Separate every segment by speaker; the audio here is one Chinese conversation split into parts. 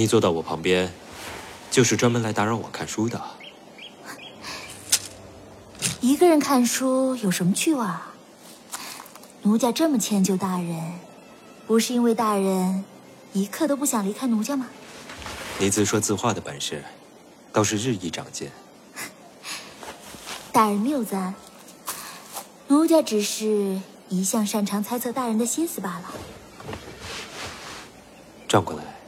Speaker 1: 你坐到我旁边，就是专门来打扰我看书的。
Speaker 2: 一个人看书有什么趣味啊？奴家这么迁就大人，不是因为大人一刻都不想离开奴家吗？
Speaker 1: 你自说自话的本事，倒是日益长进。
Speaker 2: 大人谬赞，奴家只是一向擅长猜测大人的心思罢了。
Speaker 1: 转过来。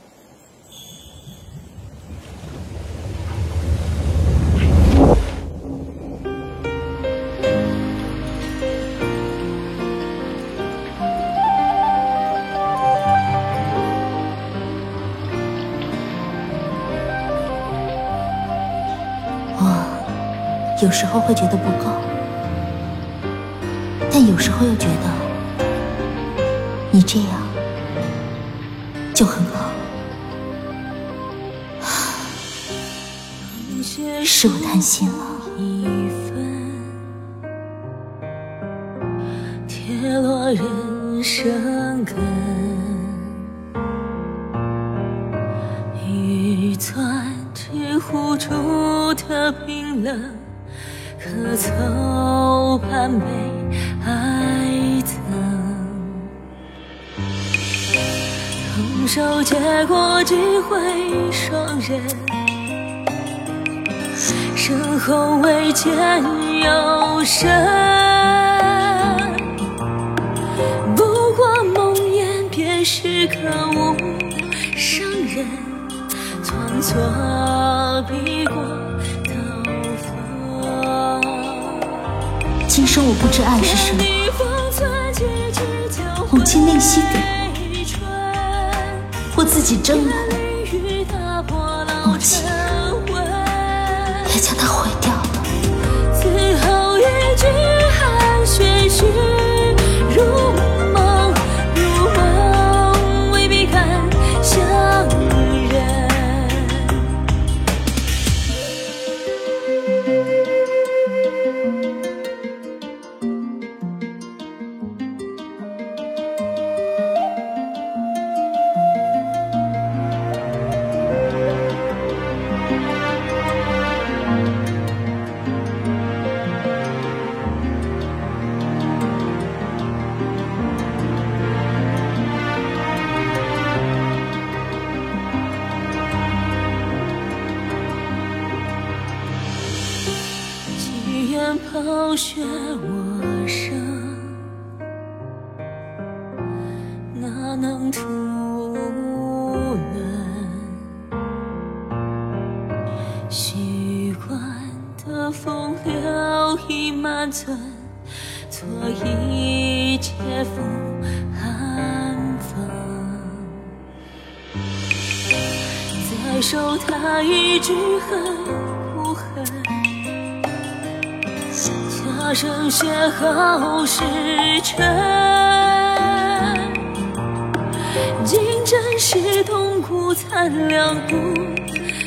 Speaker 2: 我有时候会觉得不够，但有时候又觉得你这样就很好。是我贪心了。湖住的冰冷。可曾半杯爱憎？空手接过几回双刃，身后未见有神。不过梦魇便是可恶伤人，创作笔过。今生我不知爱是什么，母亲吝惜给我，自己争。来，母亲暴雪我生，哪能图论？虚幻的风流已满樽，错一切负寒风。再受他一句恨？假声邂逅时辰，竟真是痛苦残凉不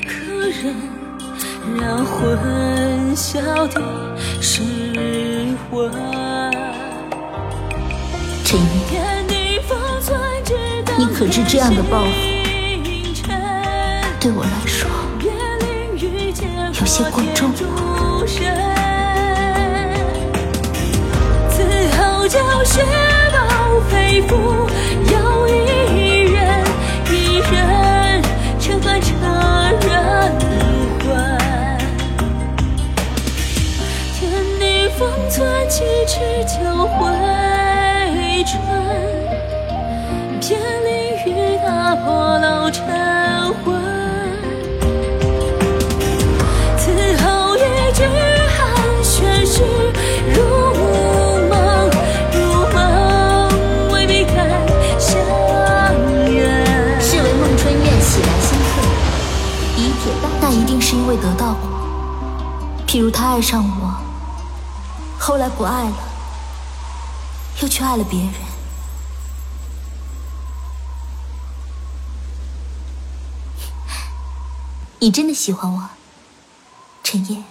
Speaker 2: 可忍，让魂消的失魂。陈夜，你可知这样的报复，对我来说有些过重雪豹飞赴，要一人一人乘翻车人魂。天地封存几尺旧灰尘，偏离雨打破老尘魂。比如他爱上我，后来不爱了，又去爱了别人。你真的喜欢我，陈烨？